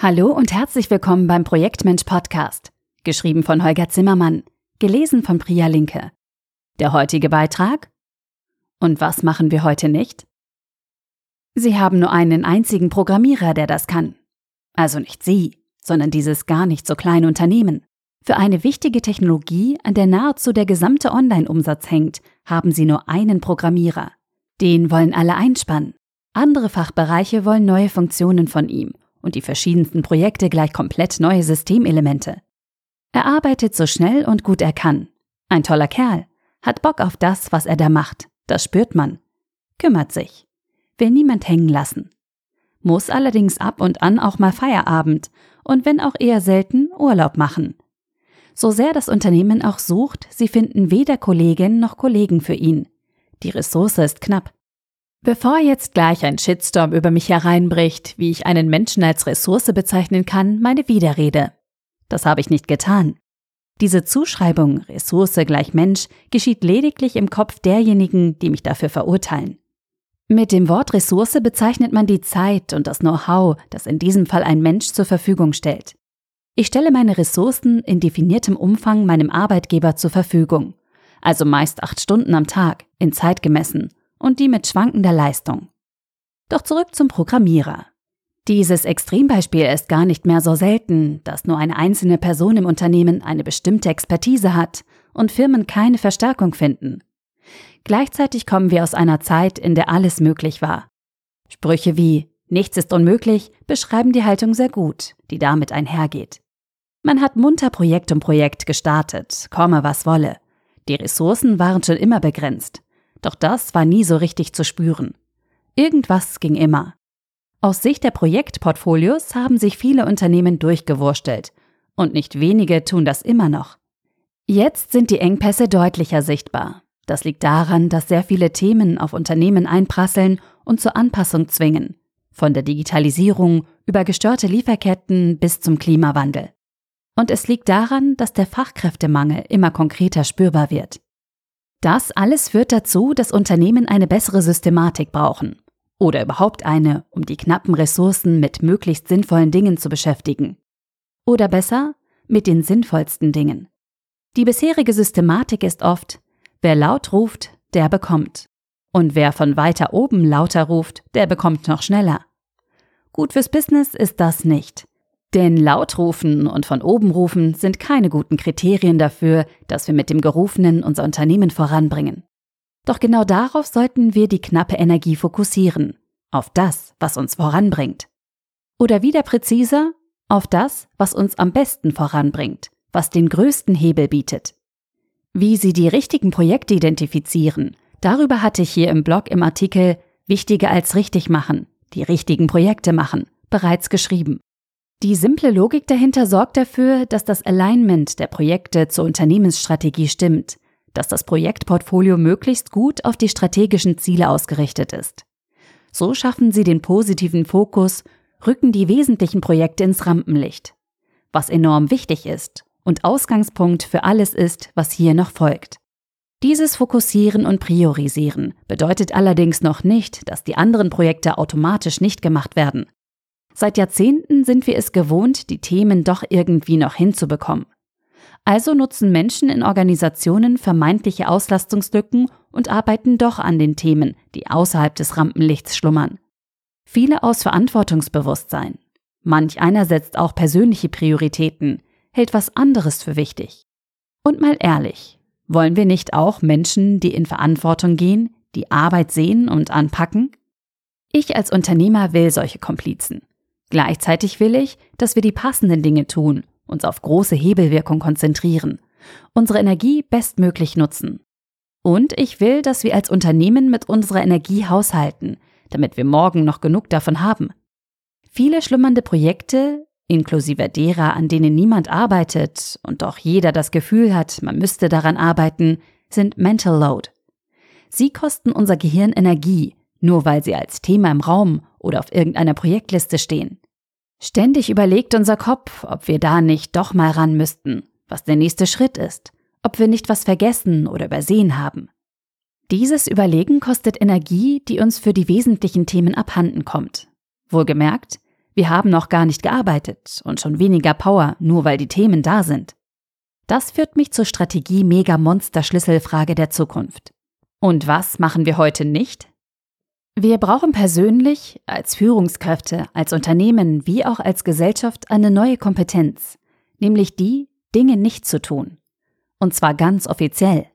Hallo und herzlich willkommen beim Projektmensch Podcast, geschrieben von Holger Zimmermann, gelesen von Priya Linke. Der heutige Beitrag? Und was machen wir heute nicht? Sie haben nur einen einzigen Programmierer, der das kann. Also nicht Sie, sondern dieses gar nicht so kleine Unternehmen. Für eine wichtige Technologie, an der nahezu der gesamte Online-Umsatz hängt, haben Sie nur einen Programmierer. Den wollen alle einspannen. Andere Fachbereiche wollen neue Funktionen von ihm und die verschiedensten Projekte gleich komplett neue Systemelemente. Er arbeitet so schnell und gut er kann. Ein toller Kerl, hat Bock auf das, was er da macht, das spürt man. Kümmert sich. Will niemand hängen lassen. Muss allerdings ab und an auch mal Feierabend und wenn auch eher selten Urlaub machen. So sehr das Unternehmen auch sucht, sie finden weder Kollegin noch Kollegen für ihn. Die Ressource ist knapp. Bevor jetzt gleich ein Shitstorm über mich hereinbricht, wie ich einen Menschen als Ressource bezeichnen kann, meine Widerrede. Das habe ich nicht getan. Diese Zuschreibung Ressource gleich Mensch geschieht lediglich im Kopf derjenigen, die mich dafür verurteilen. Mit dem Wort Ressource bezeichnet man die Zeit und das Know-how, das in diesem Fall ein Mensch zur Verfügung stellt. Ich stelle meine Ressourcen in definiertem Umfang meinem Arbeitgeber zur Verfügung, also meist acht Stunden am Tag, in Zeit gemessen, und die mit schwankender Leistung. Doch zurück zum Programmierer. Dieses Extrembeispiel ist gar nicht mehr so selten, dass nur eine einzelne Person im Unternehmen eine bestimmte Expertise hat und Firmen keine Verstärkung finden. Gleichzeitig kommen wir aus einer Zeit, in der alles möglich war. Sprüche wie Nichts ist unmöglich beschreiben die Haltung sehr gut, die damit einhergeht. Man hat munter Projekt um Projekt gestartet, komme was wolle. Die Ressourcen waren schon immer begrenzt. Doch das war nie so richtig zu spüren. Irgendwas ging immer. Aus Sicht der Projektportfolios haben sich viele Unternehmen durchgewurstelt. Und nicht wenige tun das immer noch. Jetzt sind die Engpässe deutlicher sichtbar. Das liegt daran, dass sehr viele Themen auf Unternehmen einprasseln und zur Anpassung zwingen. Von der Digitalisierung über gestörte Lieferketten bis zum Klimawandel. Und es liegt daran, dass der Fachkräftemangel immer konkreter spürbar wird. Das alles führt dazu, dass Unternehmen eine bessere Systematik brauchen. Oder überhaupt eine, um die knappen Ressourcen mit möglichst sinnvollen Dingen zu beschäftigen. Oder besser, mit den sinnvollsten Dingen. Die bisherige Systematik ist oft, wer laut ruft, der bekommt. Und wer von weiter oben lauter ruft, der bekommt noch schneller. Gut fürs Business ist das nicht. Denn laut rufen und von oben rufen sind keine guten Kriterien dafür, dass wir mit dem Gerufenen unser Unternehmen voranbringen. Doch genau darauf sollten wir die knappe Energie fokussieren, auf das, was uns voranbringt. Oder wieder präziser, auf das, was uns am besten voranbringt, was den größten Hebel bietet. Wie Sie die richtigen Projekte identifizieren, darüber hatte ich hier im Blog im Artikel Wichtiger als richtig machen, die richtigen Projekte machen, bereits geschrieben. Die simple Logik dahinter sorgt dafür, dass das Alignment der Projekte zur Unternehmensstrategie stimmt, dass das Projektportfolio möglichst gut auf die strategischen Ziele ausgerichtet ist. So schaffen sie den positiven Fokus, rücken die wesentlichen Projekte ins Rampenlicht, was enorm wichtig ist und Ausgangspunkt für alles ist, was hier noch folgt. Dieses Fokussieren und Priorisieren bedeutet allerdings noch nicht, dass die anderen Projekte automatisch nicht gemacht werden. Seit Jahrzehnten sind wir es gewohnt, die Themen doch irgendwie noch hinzubekommen. Also nutzen Menschen in Organisationen vermeintliche Auslastungslücken und arbeiten doch an den Themen, die außerhalb des Rampenlichts schlummern. Viele aus Verantwortungsbewusstsein. Manch einer setzt auch persönliche Prioritäten, hält was anderes für wichtig. Und mal ehrlich, wollen wir nicht auch Menschen, die in Verantwortung gehen, die Arbeit sehen und anpacken? Ich als Unternehmer will solche Komplizen. Gleichzeitig will ich, dass wir die passenden Dinge tun, uns auf große Hebelwirkung konzentrieren, unsere Energie bestmöglich nutzen. Und ich will, dass wir als Unternehmen mit unserer Energie haushalten, damit wir morgen noch genug davon haben. Viele schlummernde Projekte, inklusive derer, an denen niemand arbeitet und doch jeder das Gefühl hat, man müsste daran arbeiten, sind Mental Load. Sie kosten unser Gehirn Energie, nur weil sie als Thema im Raum oder auf irgendeiner Projektliste stehen. Ständig überlegt unser Kopf, ob wir da nicht doch mal ran müssten, was der nächste Schritt ist, ob wir nicht was vergessen oder übersehen haben. Dieses Überlegen kostet Energie, die uns für die wesentlichen Themen abhanden kommt. Wohlgemerkt, Wir haben noch gar nicht gearbeitet und schon weniger Power, nur weil die Themen da sind. Das führt mich zur Strategie Mega Monster Schlüsselfrage der Zukunft. Und was machen wir heute nicht? Wir brauchen persönlich, als Führungskräfte, als Unternehmen wie auch als Gesellschaft eine neue Kompetenz, nämlich die, Dinge nicht zu tun. Und zwar ganz offiziell.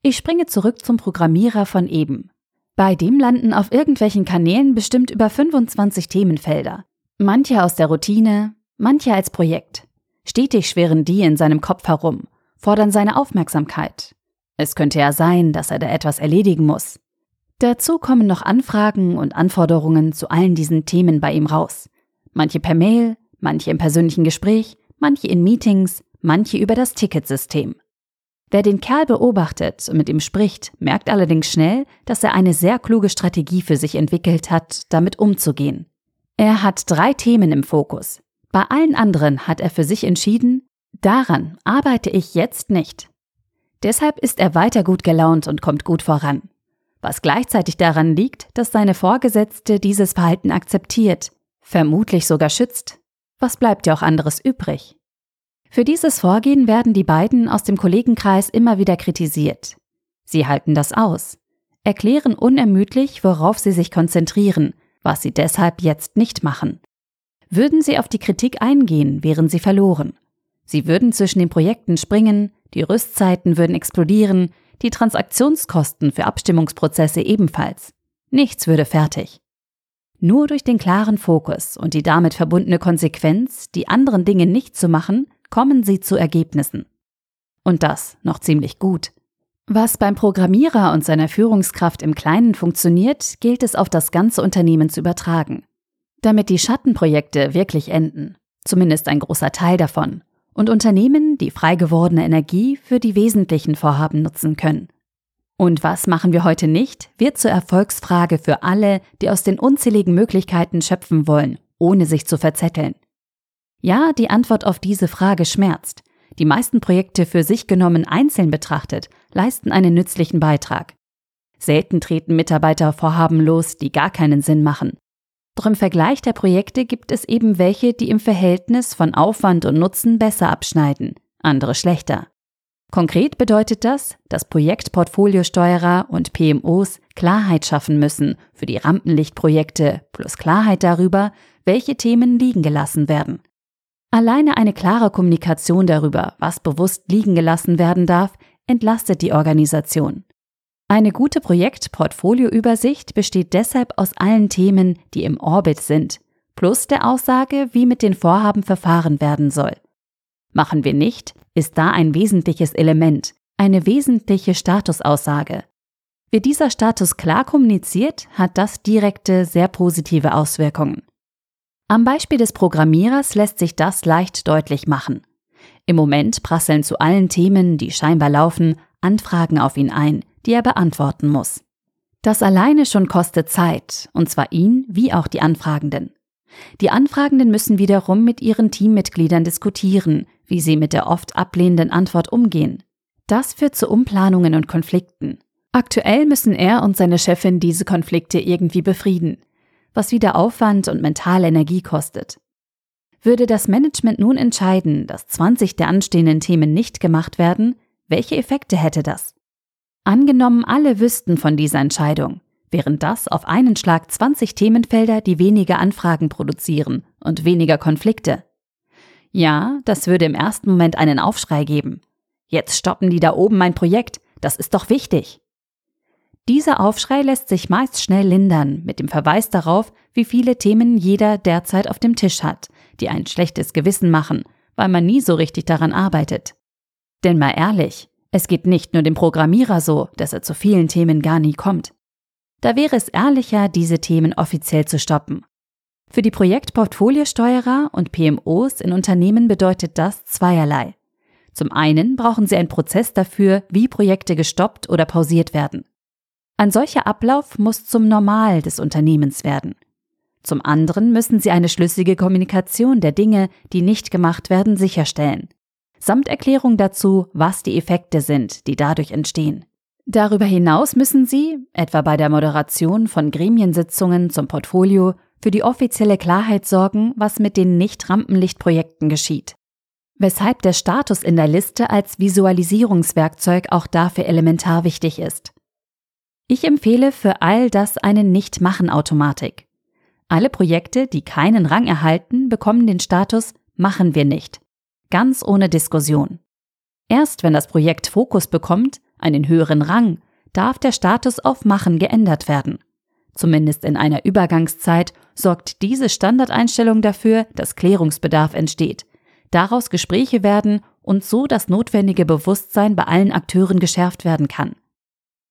Ich springe zurück zum Programmierer von eben. Bei dem landen auf irgendwelchen Kanälen bestimmt über 25 Themenfelder. Manche aus der Routine, manche als Projekt. Stetig schwirren die in seinem Kopf herum, fordern seine Aufmerksamkeit. Es könnte ja sein, dass er da etwas erledigen muss. Dazu kommen noch Anfragen und Anforderungen zu allen diesen Themen bei ihm raus. Manche per Mail, manche im persönlichen Gespräch, manche in Meetings, manche über das Ticketsystem. Wer den Kerl beobachtet und mit ihm spricht, merkt allerdings schnell, dass er eine sehr kluge Strategie für sich entwickelt hat, damit umzugehen. Er hat drei Themen im Fokus. Bei allen anderen hat er für sich entschieden, daran arbeite ich jetzt nicht. Deshalb ist er weiter gut gelaunt und kommt gut voran. Was gleichzeitig daran liegt, dass seine Vorgesetzte dieses Verhalten akzeptiert, vermutlich sogar schützt. Was bleibt ja auch anderes übrig? Für dieses Vorgehen werden die beiden aus dem Kollegenkreis immer wieder kritisiert. Sie halten das aus, erklären unermüdlich, worauf sie sich konzentrieren, was sie deshalb jetzt nicht machen. Würden sie auf die Kritik eingehen, wären sie verloren. Sie würden zwischen den Projekten springen, die Rüstzeiten würden explodieren, die Transaktionskosten für Abstimmungsprozesse ebenfalls. Nichts würde fertig. Nur durch den klaren Fokus und die damit verbundene Konsequenz, die anderen Dinge nicht zu machen, kommen sie zu Ergebnissen. Und das noch ziemlich gut. Was beim Programmierer und seiner Führungskraft im Kleinen funktioniert, gilt es auf das ganze Unternehmen zu übertragen damit die Schattenprojekte wirklich enden, zumindest ein großer Teil davon, und Unternehmen die frei gewordene Energie für die wesentlichen Vorhaben nutzen können. Und was machen wir heute nicht, wird zur Erfolgsfrage für alle, die aus den unzähligen Möglichkeiten schöpfen wollen, ohne sich zu verzetteln. Ja, die Antwort auf diese Frage schmerzt. Die meisten Projekte für sich genommen einzeln betrachtet leisten einen nützlichen Beitrag. Selten treten Mitarbeiter Vorhaben los, die gar keinen Sinn machen. Doch im Vergleich der Projekte gibt es eben welche, die im Verhältnis von Aufwand und Nutzen besser abschneiden, andere schlechter. Konkret bedeutet das, dass Projektportfoliosteuerer und PMOs Klarheit schaffen müssen für die Rampenlichtprojekte plus Klarheit darüber, welche Themen liegen gelassen werden. Alleine eine klare Kommunikation darüber, was bewusst liegen gelassen werden darf, entlastet die Organisation. Eine gute Projektportfolioübersicht besteht deshalb aus allen Themen, die im Orbit sind, plus der Aussage, wie mit den Vorhaben verfahren werden soll. Machen wir nicht, ist da ein wesentliches Element, eine wesentliche Statusaussage. Wird dieser Status klar kommuniziert, hat das direkte, sehr positive Auswirkungen. Am Beispiel des Programmierers lässt sich das leicht deutlich machen. Im Moment prasseln zu allen Themen, die scheinbar laufen, Anfragen auf ihn ein, die er beantworten muss. Das alleine schon kostet Zeit, und zwar ihn wie auch die Anfragenden. Die Anfragenden müssen wiederum mit ihren Teammitgliedern diskutieren, wie sie mit der oft ablehnenden Antwort umgehen. Das führt zu Umplanungen und Konflikten. Aktuell müssen er und seine Chefin diese Konflikte irgendwie befrieden, was wieder Aufwand und mentale Energie kostet. Würde das Management nun entscheiden, dass 20 der anstehenden Themen nicht gemacht werden, welche Effekte hätte das? Angenommen, alle wüssten von dieser Entscheidung, wären das auf einen Schlag 20 Themenfelder, die weniger Anfragen produzieren und weniger Konflikte. Ja, das würde im ersten Moment einen Aufschrei geben. Jetzt stoppen die da oben mein Projekt, das ist doch wichtig. Dieser Aufschrei lässt sich meist schnell lindern mit dem Verweis darauf, wie viele Themen jeder derzeit auf dem Tisch hat, die ein schlechtes Gewissen machen, weil man nie so richtig daran arbeitet. Denn mal ehrlich, es geht nicht nur dem Programmierer so, dass er zu vielen Themen gar nie kommt. Da wäre es ehrlicher, diese Themen offiziell zu stoppen. Für die Projektportfoliosteuerer und PMOs in Unternehmen bedeutet das zweierlei. Zum einen brauchen sie einen Prozess dafür, wie Projekte gestoppt oder pausiert werden. Ein solcher Ablauf muss zum Normal des Unternehmens werden. Zum anderen müssen sie eine schlüssige Kommunikation der Dinge, die nicht gemacht werden, sicherstellen samt Erklärung dazu, was die Effekte sind, die dadurch entstehen. Darüber hinaus müssen Sie, etwa bei der Moderation von Gremiensitzungen zum Portfolio, für die offizielle Klarheit sorgen, was mit den Nicht-Rampenlicht-Projekten geschieht. Weshalb der Status in der Liste als Visualisierungswerkzeug auch dafür elementar wichtig ist. Ich empfehle für all das eine Nicht-Machen-Automatik. Alle Projekte, die keinen Rang erhalten, bekommen den Status Machen wir nicht. Ganz ohne Diskussion. Erst wenn das Projekt Fokus bekommt, einen höheren Rang, darf der Status auf Machen geändert werden. Zumindest in einer Übergangszeit sorgt diese Standardeinstellung dafür, dass Klärungsbedarf entsteht, daraus Gespräche werden und so das notwendige Bewusstsein bei allen Akteuren geschärft werden kann.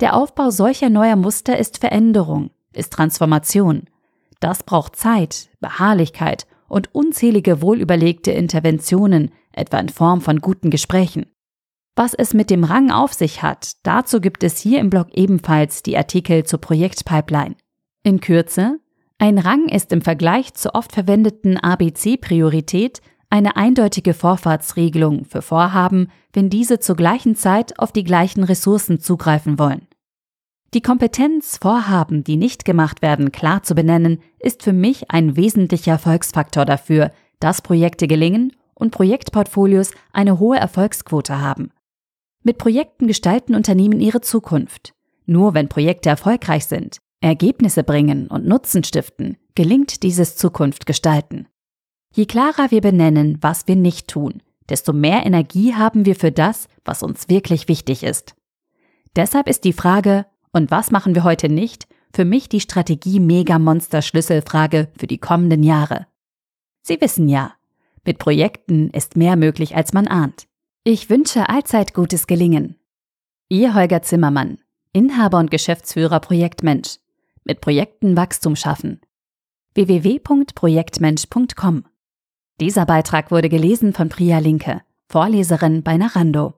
Der Aufbau solcher neuer Muster ist Veränderung, ist Transformation. Das braucht Zeit, Beharrlichkeit und unzählige wohlüberlegte Interventionen, etwa in Form von guten Gesprächen. Was es mit dem Rang auf sich hat, dazu gibt es hier im Blog ebenfalls die Artikel zur Projektpipeline. In Kürze, ein Rang ist im Vergleich zur oft verwendeten ABC-Priorität eine eindeutige Vorfahrtsregelung für Vorhaben, wenn diese zur gleichen Zeit auf die gleichen Ressourcen zugreifen wollen. Die Kompetenz, Vorhaben, die nicht gemacht werden, klar zu benennen, ist für mich ein wesentlicher Erfolgsfaktor dafür, dass Projekte gelingen und Projektportfolios eine hohe Erfolgsquote haben. Mit Projekten gestalten Unternehmen ihre Zukunft. Nur wenn Projekte erfolgreich sind, Ergebnisse bringen und Nutzen stiften, gelingt dieses Zukunft gestalten. Je klarer wir benennen, was wir nicht tun, desto mehr Energie haben wir für das, was uns wirklich wichtig ist. Deshalb ist die Frage, und was machen wir heute nicht, für mich die Strategie Mega-Monster Schlüsselfrage für die kommenden Jahre. Sie wissen ja, mit Projekten ist mehr möglich, als man ahnt. Ich wünsche allzeit gutes Gelingen. Ihr Holger Zimmermann, Inhaber und Geschäftsführer Projektmensch. Mit Projekten Wachstum schaffen. www.projektmensch.com. Dieser Beitrag wurde gelesen von Priya Linke, Vorleserin bei Narando.